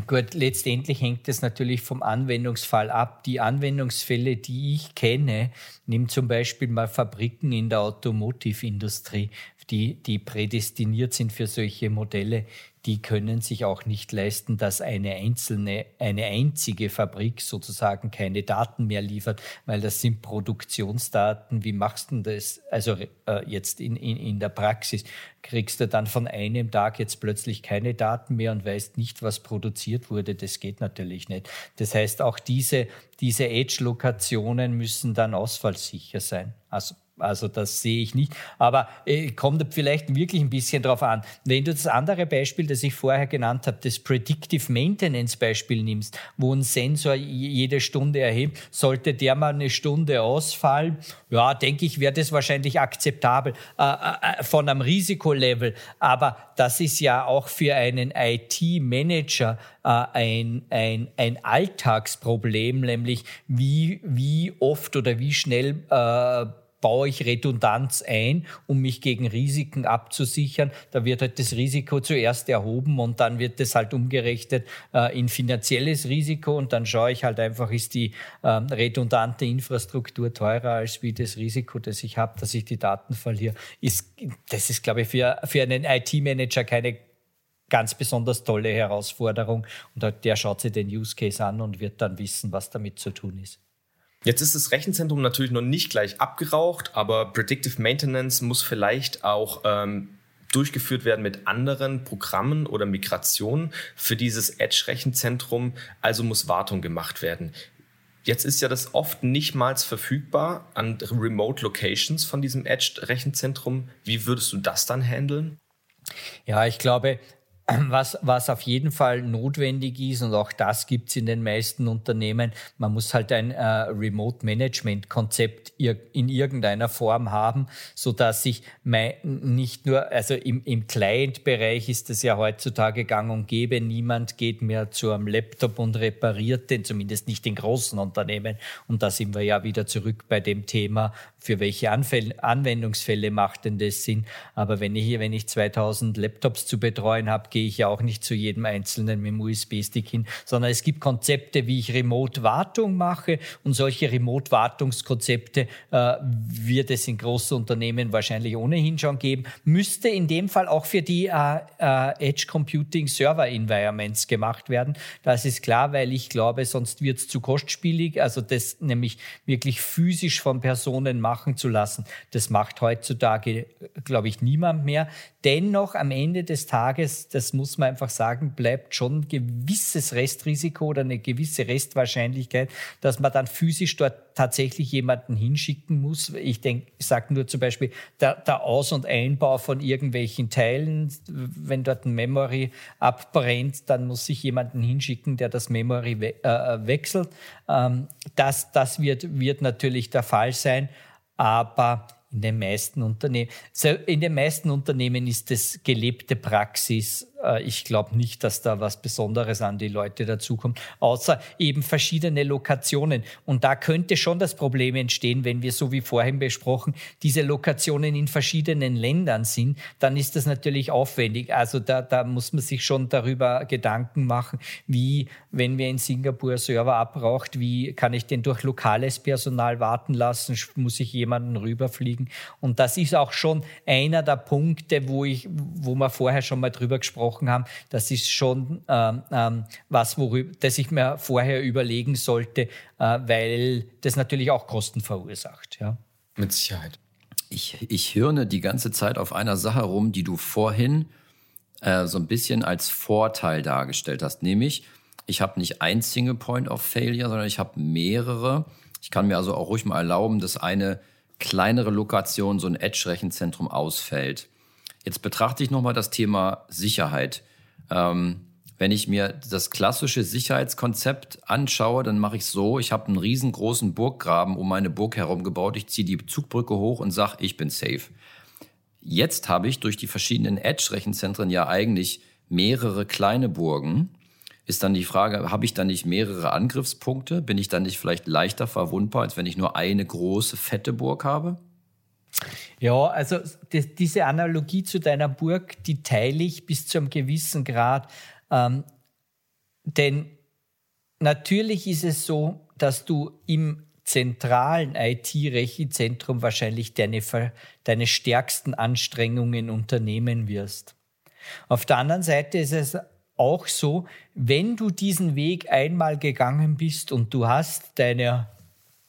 Gut, letztendlich hängt es natürlich vom Anwendungsfall ab. Die Anwendungsfälle, die ich kenne, nimm zum Beispiel mal Fabriken in der Automotive-Industrie, die, die prädestiniert sind für solche Modelle, die können sich auch nicht leisten, dass eine einzelne, eine einzige Fabrik sozusagen keine Daten mehr liefert, weil das sind Produktionsdaten. Wie machst du das? Also äh, jetzt in, in, in der Praxis kriegst du dann von einem Tag jetzt plötzlich keine Daten mehr und weißt nicht, was produziert wurde. Das geht natürlich nicht. Das heißt, auch diese, diese Edge-Lokationen müssen dann ausfallsicher sein. Also also das sehe ich nicht. Aber äh, kommt vielleicht wirklich ein bisschen drauf an. Wenn du das andere Beispiel, das ich vorher genannt habe, das Predictive Maintenance Beispiel nimmst, wo ein Sensor jede Stunde erhebt, sollte der mal eine Stunde ausfallen, ja, denke ich, wäre das wahrscheinlich akzeptabel äh, äh, äh von einem Risikolevel. Aber das ist ja auch für einen IT-Manager äh, ein, ein, ein Alltagsproblem, nämlich wie, wie oft oder wie schnell äh, baue ich Redundanz ein, um mich gegen Risiken abzusichern. Da wird halt das Risiko zuerst erhoben und dann wird das halt umgerechnet äh, in finanzielles Risiko und dann schaue ich halt einfach, ist die äh, redundante Infrastruktur teurer als wie das Risiko, das ich habe, dass ich die Daten verliere. Ist, das ist, glaube ich, für, für einen IT-Manager keine ganz besonders tolle Herausforderung und der schaut sich den Use Case an und wird dann wissen, was damit zu tun ist. Jetzt ist das Rechenzentrum natürlich noch nicht gleich abgeraucht, aber Predictive Maintenance muss vielleicht auch ähm, durchgeführt werden mit anderen Programmen oder Migrationen für dieses Edge-Rechenzentrum. Also muss Wartung gemacht werden. Jetzt ist ja das oft nicht mal verfügbar an Remote Locations von diesem Edge-Rechenzentrum. Wie würdest du das dann handeln? Ja, ich glaube, was, was auf jeden Fall notwendig ist, und auch das gibt es in den meisten Unternehmen, man muss halt ein äh, Remote-Management-Konzept ir in irgendeiner Form haben, so dass ich mein, nicht nur, also im, im Client-Bereich ist es ja heutzutage gang und gäbe, niemand geht mehr zu einem Laptop und repariert den, zumindest nicht in großen Unternehmen. Und da sind wir ja wieder zurück bei dem Thema, für welche Anfäll Anwendungsfälle macht denn das Sinn. Aber wenn ich hier, wenn ich 2000 Laptops zu betreuen habe, gehe ich ja auch nicht zu jedem einzelnen mit dem USB-Stick hin, sondern es gibt Konzepte, wie ich Remote-Wartung mache und solche Remote-Wartungskonzepte äh, wird es in großen Unternehmen wahrscheinlich ohnehin schon geben. Müsste in dem Fall auch für die äh, äh, Edge Computing Server Environments gemacht werden. Das ist klar, weil ich glaube, sonst wird es zu kostspielig. Also das nämlich wirklich physisch von Personen machen zu lassen, das macht heutzutage, glaube ich, niemand mehr. Dennoch am Ende des Tages, das muss man einfach sagen, bleibt schon ein gewisses Restrisiko oder eine gewisse Restwahrscheinlichkeit, dass man dann physisch dort tatsächlich jemanden hinschicken muss. Ich denke, ich sage nur zum Beispiel der, der Aus- und Einbau von irgendwelchen Teilen. Wenn dort ein Memory abbrennt, dann muss ich jemanden hinschicken, der das Memory we äh, wechselt. Ähm, das das wird, wird natürlich der Fall sein. Aber in den meisten Unternehmen, in den meisten Unternehmen ist es gelebte Praxis, ich glaube nicht, dass da was Besonderes an die Leute dazukommt, außer eben verschiedene Lokationen. Und da könnte schon das Problem entstehen, wenn wir, so wie vorhin besprochen, diese Lokationen in verschiedenen Ländern sind, dann ist das natürlich aufwendig. Also da, da muss man sich schon darüber Gedanken machen, wie, wenn wir in Singapur Server abbraucht, wie kann ich den durch lokales Personal warten lassen, muss ich jemanden rüberfliegen. Und das ist auch schon einer der Punkte, wo ich, wo wir vorher schon mal drüber gesprochen haben. Das ist schon ähm, ähm, was, worüber, das ich mir vorher überlegen sollte, äh, weil das natürlich auch Kosten verursacht. Ja. Mit Sicherheit. Ich, ich hirne die ganze Zeit auf einer Sache rum, die du vorhin äh, so ein bisschen als Vorteil dargestellt hast, nämlich ich habe nicht ein Single Point of Failure, sondern ich habe mehrere. Ich kann mir also auch ruhig mal erlauben, dass eine kleinere Lokation, so ein Edge-Rechenzentrum ausfällt. Jetzt betrachte ich nochmal das Thema Sicherheit. Ähm, wenn ich mir das klassische Sicherheitskonzept anschaue, dann mache ich so, ich habe einen riesengroßen Burggraben um meine Burg herum gebaut, ich ziehe die Zugbrücke hoch und sage, ich bin safe. Jetzt habe ich durch die verschiedenen Edge-Rechenzentren ja eigentlich mehrere kleine Burgen. Ist dann die Frage, habe ich dann nicht mehrere Angriffspunkte? Bin ich dann nicht vielleicht leichter verwundbar, als wenn ich nur eine große, fette Burg habe? Ja, also die, diese Analogie zu deiner Burg, die teile ich bis zu einem gewissen Grad. Ähm, denn natürlich ist es so, dass du im zentralen IT-Rechenzentrum wahrscheinlich deine, deine stärksten Anstrengungen unternehmen wirst. Auf der anderen Seite ist es auch so, wenn du diesen Weg einmal gegangen bist und du hast deine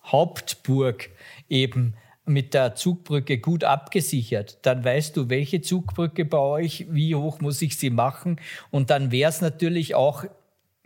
Hauptburg eben mit der Zugbrücke gut abgesichert, dann weißt du, welche Zugbrücke bei euch, wie hoch muss ich sie machen. Und dann wäre es natürlich auch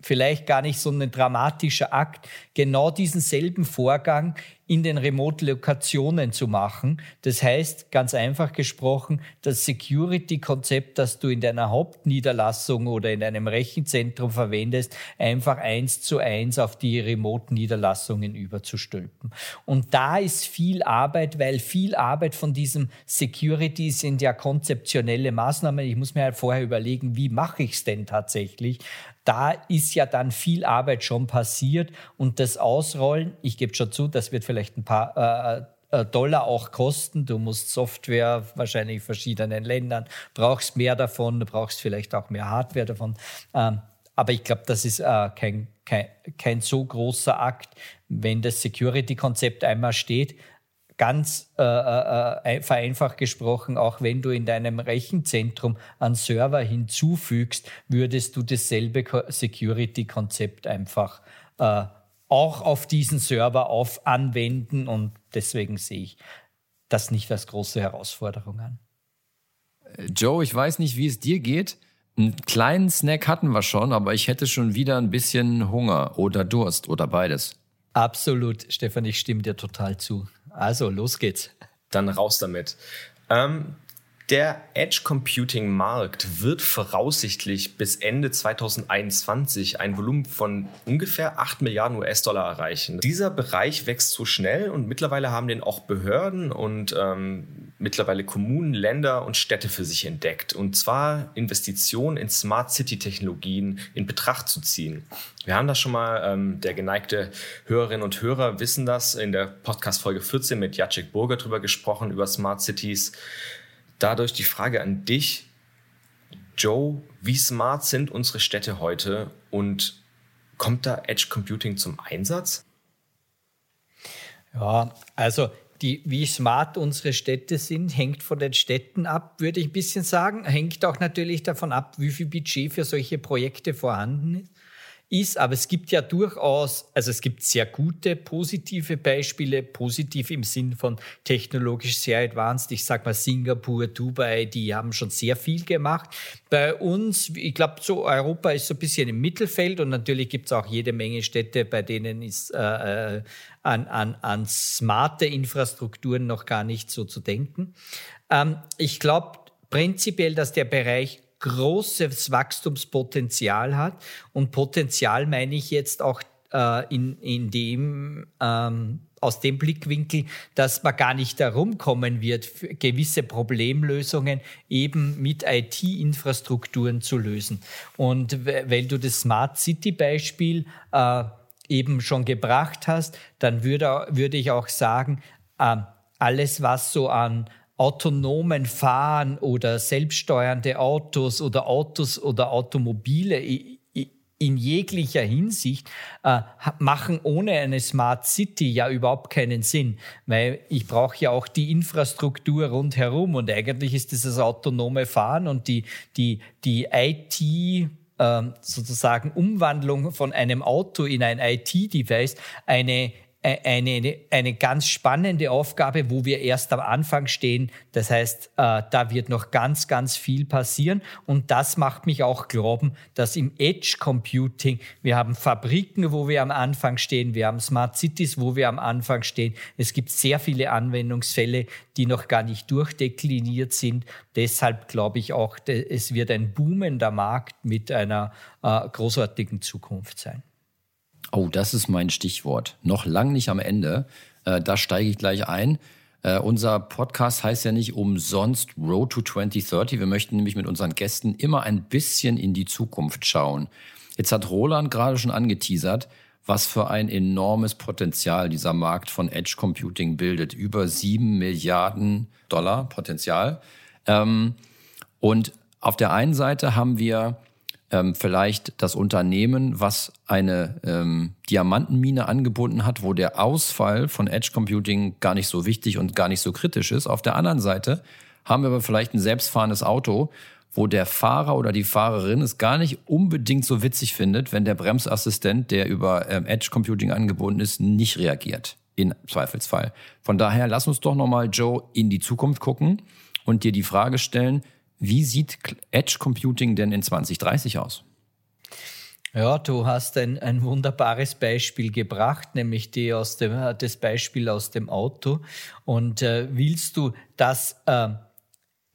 vielleicht gar nicht so ein dramatischer Akt, genau diesen selben Vorgang in den Remote-Lokationen zu machen. Das heißt, ganz einfach gesprochen, das Security-Konzept, das du in deiner Hauptniederlassung oder in einem Rechenzentrum verwendest, einfach eins zu eins auf die Remote-Niederlassungen überzustülpen. Und da ist viel Arbeit, weil viel Arbeit von diesem Security sind ja konzeptionelle Maßnahmen. Ich muss mir halt vorher überlegen, wie mache ich es denn tatsächlich? Da ist ja dann viel Arbeit schon passiert und das Ausrollen, ich gebe schon zu, das wird vielleicht ein paar äh, äh, Dollar auch kosten. Du musst Software wahrscheinlich in verschiedenen Ländern, brauchst mehr davon, du brauchst vielleicht auch mehr Hardware davon. Ähm, aber ich glaube, das ist äh, kein, kein, kein so großer Akt, wenn das Security-Konzept einmal steht ganz äh, äh, äh, vereinfacht gesprochen, auch wenn du in deinem Rechenzentrum einen Server hinzufügst, würdest du dasselbe Security-Konzept einfach äh, auch auf diesen Server auf anwenden und deswegen sehe ich das nicht als große Herausforderung an. Joe, ich weiß nicht, wie es dir geht. Einen kleinen Snack hatten wir schon, aber ich hätte schon wieder ein bisschen Hunger oder Durst oder beides. Absolut, Stefan, ich stimme dir total zu. Also, los geht's. Dann raus damit. Ähm, der Edge Computing Markt wird voraussichtlich bis Ende 2021 ein Volumen von ungefähr 8 Milliarden US-Dollar erreichen. Dieser Bereich wächst so schnell und mittlerweile haben den auch Behörden und ähm, mittlerweile Kommunen, Länder und Städte für sich entdeckt. Und zwar Investitionen in Smart City-Technologien in Betracht zu ziehen. Wir haben das schon mal, ähm, der geneigte Hörerinnen und Hörer wissen das, in der Podcast-Folge 14 mit Jacek Burger drüber gesprochen, über Smart Cities dadurch die Frage an dich, Joe, wie smart sind unsere Städte heute und kommt da Edge Computing zum Einsatz? Ja, also die, wie smart unsere Städte sind, hängt von den Städten ab, würde ich ein bisschen sagen. Hängt auch natürlich davon ab, wie viel Budget für solche Projekte vorhanden ist ist, aber es gibt ja durchaus, also es gibt sehr gute positive Beispiele, positiv im Sinn von technologisch sehr advanced. Ich sag mal Singapur, Dubai, die haben schon sehr viel gemacht. Bei uns, ich glaube, so Europa ist so ein bisschen im Mittelfeld und natürlich gibt es auch jede Menge Städte, bei denen ist äh, äh, an, an, an smarte Infrastrukturen noch gar nicht so zu denken. Ähm, ich glaube prinzipiell, dass der Bereich großes Wachstumspotenzial hat. Und Potenzial meine ich jetzt auch äh, in, in dem, ähm, aus dem Blickwinkel, dass man gar nicht darum kommen wird, gewisse Problemlösungen eben mit IT-Infrastrukturen zu lösen. Und weil du das Smart City-Beispiel äh, eben schon gebracht hast, dann würde, würde ich auch sagen, äh, alles, was so an autonomen Fahren oder selbststeuernde Autos oder Autos oder Automobile in jeglicher Hinsicht äh, machen ohne eine Smart City ja überhaupt keinen Sinn, weil ich brauche ja auch die Infrastruktur rundherum und eigentlich ist das das autonome Fahren und die, die, die IT ähm, sozusagen Umwandlung von einem Auto in ein IT-Device eine eine, eine ganz spannende Aufgabe, wo wir erst am Anfang stehen. Das heißt, äh, da wird noch ganz, ganz viel passieren. Und das macht mich auch glauben, dass im Edge Computing, wir haben Fabriken, wo wir am Anfang stehen, wir haben Smart Cities, wo wir am Anfang stehen. Es gibt sehr viele Anwendungsfälle, die noch gar nicht durchdekliniert sind. Deshalb glaube ich auch, es wird ein boomender Markt mit einer äh, großartigen Zukunft sein. Oh, das ist mein Stichwort. Noch lang nicht am Ende. Äh, da steige ich gleich ein. Äh, unser Podcast heißt ja nicht umsonst Road to 2030. Wir möchten nämlich mit unseren Gästen immer ein bisschen in die Zukunft schauen. Jetzt hat Roland gerade schon angeteasert, was für ein enormes Potenzial dieser Markt von Edge Computing bildet. Über sieben Milliarden Dollar Potenzial. Ähm, und auf der einen Seite haben wir ähm, vielleicht das Unternehmen, was eine ähm, Diamantenmine angebunden hat, wo der Ausfall von Edge Computing gar nicht so wichtig und gar nicht so kritisch ist. Auf der anderen Seite haben wir aber vielleicht ein selbstfahrendes Auto, wo der Fahrer oder die Fahrerin es gar nicht unbedingt so witzig findet, wenn der Bremsassistent, der über ähm, Edge Computing angebunden ist, nicht reagiert. In Zweifelsfall. Von daher lass uns doch nochmal, Joe, in die Zukunft gucken und dir die Frage stellen, wie sieht Edge Computing denn in 2030 aus? Ja, du hast ein, ein wunderbares Beispiel gebracht, nämlich die aus dem, das Beispiel aus dem Auto. Und äh, willst du das äh,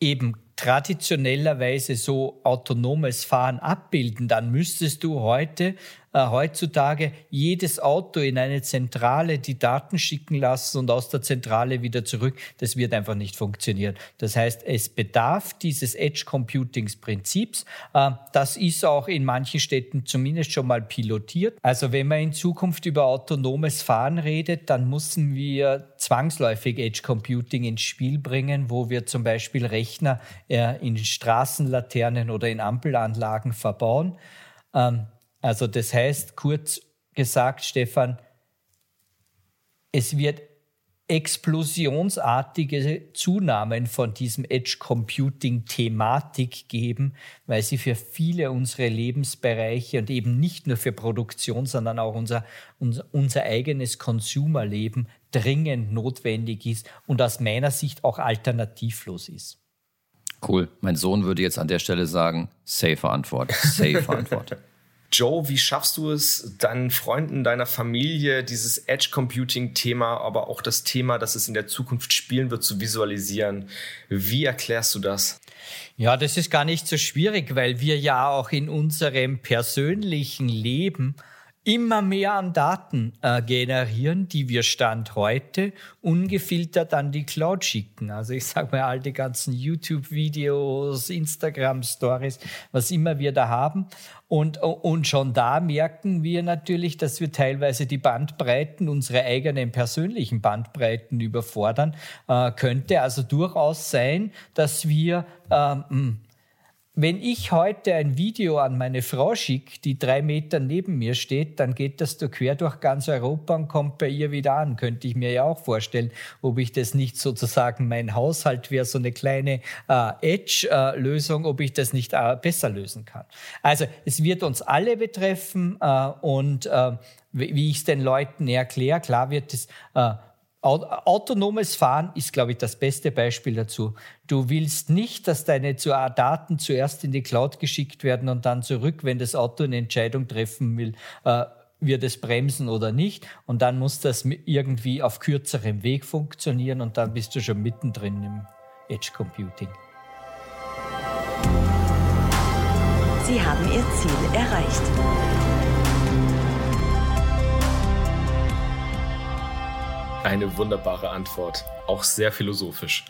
eben traditionellerweise so autonomes Fahren abbilden, dann müsstest du heute äh, heutzutage jedes Auto in eine Zentrale die Daten schicken lassen und aus der Zentrale wieder zurück. Das wird einfach nicht funktionieren. Das heißt, es bedarf dieses Edge Computings Prinzips. Äh, das ist auch in manchen Städten zumindest schon mal pilotiert. Also wenn man in Zukunft über autonomes Fahren redet, dann müssen wir zwangsläufig Edge Computing ins Spiel bringen, wo wir zum Beispiel Rechner äh, in Straßenlaternen oder in Ampelanlagen verbauen. Ähm, also das heißt, kurz gesagt, Stefan, es wird explosionsartige Zunahmen von diesem Edge Computing Thematik geben, weil sie für viele unserer Lebensbereiche und eben nicht nur für Produktion, sondern auch unser, unser, unser eigenes Consumerleben dringend notwendig ist und aus meiner Sicht auch alternativlos ist. Cool. Mein Sohn würde jetzt an der Stelle sagen, safe Antwort, safe Antwort. [laughs] Joe, wie schaffst du es, deinen Freunden, deiner Familie dieses Edge Computing Thema, aber auch das Thema, das es in der Zukunft spielen wird, zu visualisieren? Wie erklärst du das? Ja, das ist gar nicht so schwierig, weil wir ja auch in unserem persönlichen Leben immer mehr an Daten äh, generieren, die wir Stand heute ungefiltert an die Cloud schicken. Also ich sage mal, all die ganzen YouTube-Videos, Instagram-Stories, was immer wir da haben. Und, und schon da merken wir natürlich, dass wir teilweise die Bandbreiten, unsere eigenen persönlichen Bandbreiten überfordern. Äh, könnte also durchaus sein, dass wir ähm, wenn ich heute ein Video an meine Frau schicke, die drei Meter neben mir steht, dann geht das da quer durch ganz Europa und kommt bei ihr wieder an. Könnte ich mir ja auch vorstellen, ob ich das nicht sozusagen mein Haushalt wäre, so eine kleine äh, Edge-Lösung, ob ich das nicht äh, besser lösen kann. Also es wird uns alle betreffen äh, und äh, wie ich es den Leuten erkläre, klar wird es äh, Autonomes Fahren ist, glaube ich, das beste Beispiel dazu. Du willst nicht, dass deine Daten zuerst in die Cloud geschickt werden und dann zurück, wenn das Auto eine Entscheidung treffen will, äh, wird es bremsen oder nicht. Und dann muss das irgendwie auf kürzerem Weg funktionieren und dann bist du schon mittendrin im Edge Computing. Sie haben Ihr Ziel erreicht. Eine wunderbare Antwort, auch sehr philosophisch.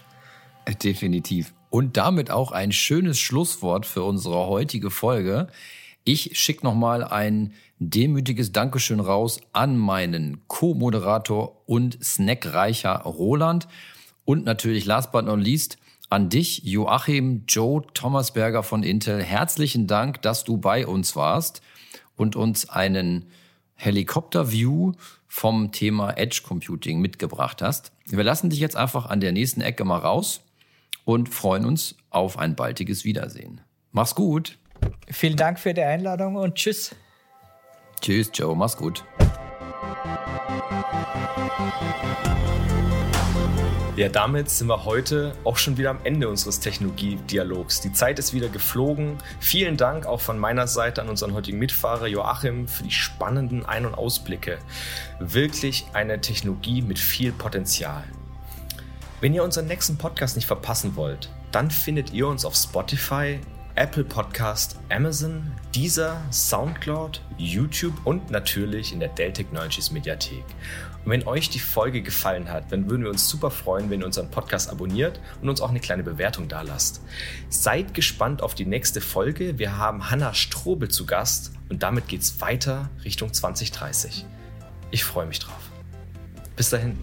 Definitiv. Und damit auch ein schönes Schlusswort für unsere heutige Folge. Ich schicke nochmal ein demütiges Dankeschön raus an meinen Co-Moderator und Snackreicher Roland und natürlich last but not least an dich, Joachim Joe Thomasberger von Intel. Herzlichen Dank, dass du bei uns warst und uns einen Helikopter-View vom Thema Edge Computing mitgebracht hast. Wir lassen dich jetzt einfach an der nächsten Ecke mal raus und freuen uns auf ein baldiges Wiedersehen. Mach's gut. Vielen Dank für die Einladung und tschüss. Tschüss, Joe. Mach's gut. Ja, damit sind wir heute auch schon wieder am Ende unseres Technologiedialogs. Die Zeit ist wieder geflogen. Vielen Dank auch von meiner Seite an unseren heutigen Mitfahrer Joachim für die spannenden Ein- und Ausblicke. Wirklich eine Technologie mit viel Potenzial. Wenn ihr unseren nächsten Podcast nicht verpassen wollt, dann findet ihr uns auf Spotify, Apple Podcast, Amazon, Deezer, Soundcloud, YouTube und natürlich in der Dell Technologies Mediathek. Und wenn euch die Folge gefallen hat, dann würden wir uns super freuen, wenn ihr unseren Podcast abonniert und uns auch eine kleine Bewertung da lasst. Seid gespannt auf die nächste Folge. Wir haben Hanna Strobel zu Gast und damit geht's weiter Richtung 2030. Ich freue mich drauf. Bis dahin.